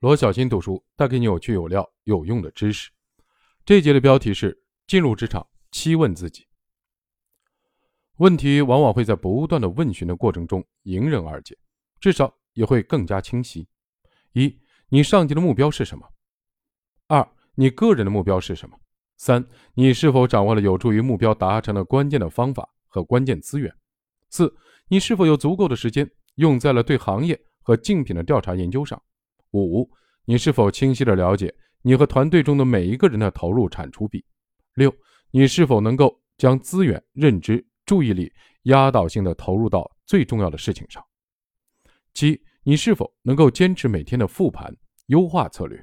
罗小新读书带给你有趣有料有用的知识。这一节的标题是：进入职场，七问自己。问题往往会在不断的问询的过程中迎刃而解，至少也会更加清晰。一，你上级的目标是什么？二，你个人的目标是什么？三，你是否掌握了有助于目标达成的关键的方法和关键资源？四，你是否有足够的时间用在了对行业和竞品的调查研究上？五，你是否清晰的了解你和团队中的每一个人的投入产出比？六，你是否能够将资源、认知、注意力压倒性的投入到最重要的事情上？七，你是否能够坚持每天的复盘、优化策略？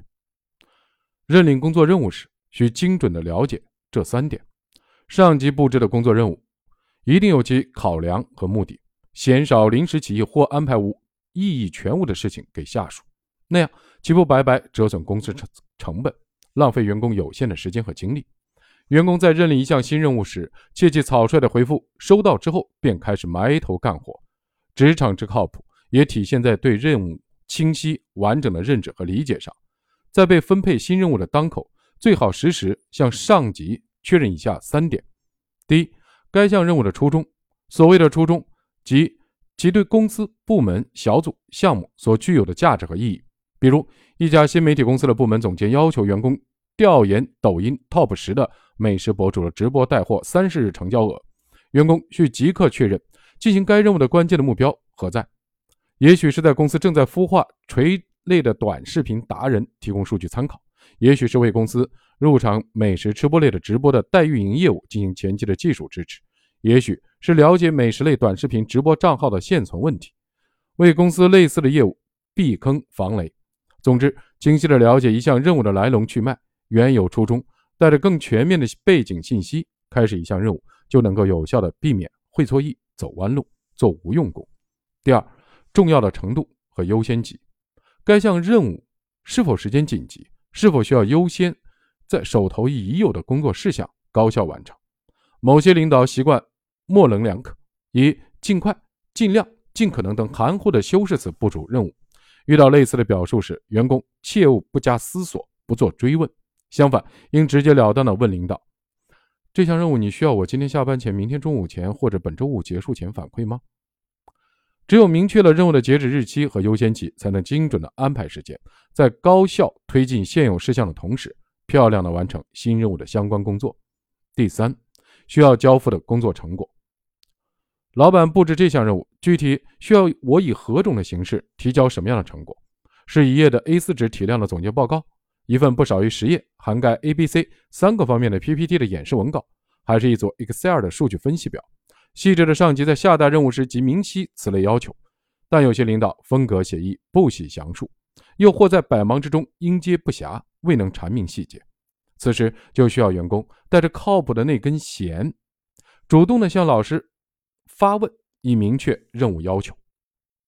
认领工作任务时，需精准的了解这三点。上级布置的工作任务，一定有其考量和目的，鲜少临时起意或安排无意义全无的事情给下属。那样岂不白白折损公司成成本，浪费员工有限的时间和精力？员工在认领一项新任务时，切忌草率的回复，收到之后便开始埋头干活。职场之靠谱，也体现在对任务清晰完整的认知和理解上。在被分配新任务的当口，最好实时向上级确认以下三点：第一，该项任务的初衷。所谓的初衷，即其对公司、部门、小组、项目所具有的价值和意义。比如，一家新媒体公司的部门总监要求员工调研抖音 TOP 十的美食博主的直播带货三十日成交额，员工需即刻确认进行该任务的关键的目标何在。也许是在公司正在孵化垂类的短视频达人提供数据参考，也许是为公司入场美食吃播类的直播的代运营业务进行前期的技术支持，也许是了解美食类短视频直播账号的现存问题，为公司类似的业务避坑防雷。总之，清晰地了解一项任务的来龙去脉、原有初衷，带着更全面的背景信息开始一项任务，就能够有效地避免会错意、走弯路、做无用功。第二，重要的程度和优先级，该项任务是否时间紧急，是否需要优先在手头已有的工作事项高效完成。某些领导习惯模棱两可，以尽快、尽量、尽可能等含糊的修饰词部署任务。遇到类似的表述时，员工切勿不加思索，不做追问，相反，应直截了当地问领导：“这项任务你需要我今天下班前、明天中午前或者本周五结束前反馈吗？”只有明确了任务的截止日期和优先级，才能精准的安排时间，在高效推进现有事项的同时，漂亮的完成新任务的相关工作。第三，需要交付的工作成果。老板布置这项任务，具体需要我以何种的形式提交什么样的成果？是一页的 A4 纸体量的总结报告，一份不少于十页、涵盖 A、B、C 三个方面的 PPT 的演示文稿，还是一组 Excel 的数据分析表？细致的上级在下达任务时即明晰此类要求，但有些领导风格写意，不喜详述，又或在百忙之中应接不暇，未能阐明细节。此时就需要员工带着靠谱的那根弦，主动的向老师。发问以明确任务要求。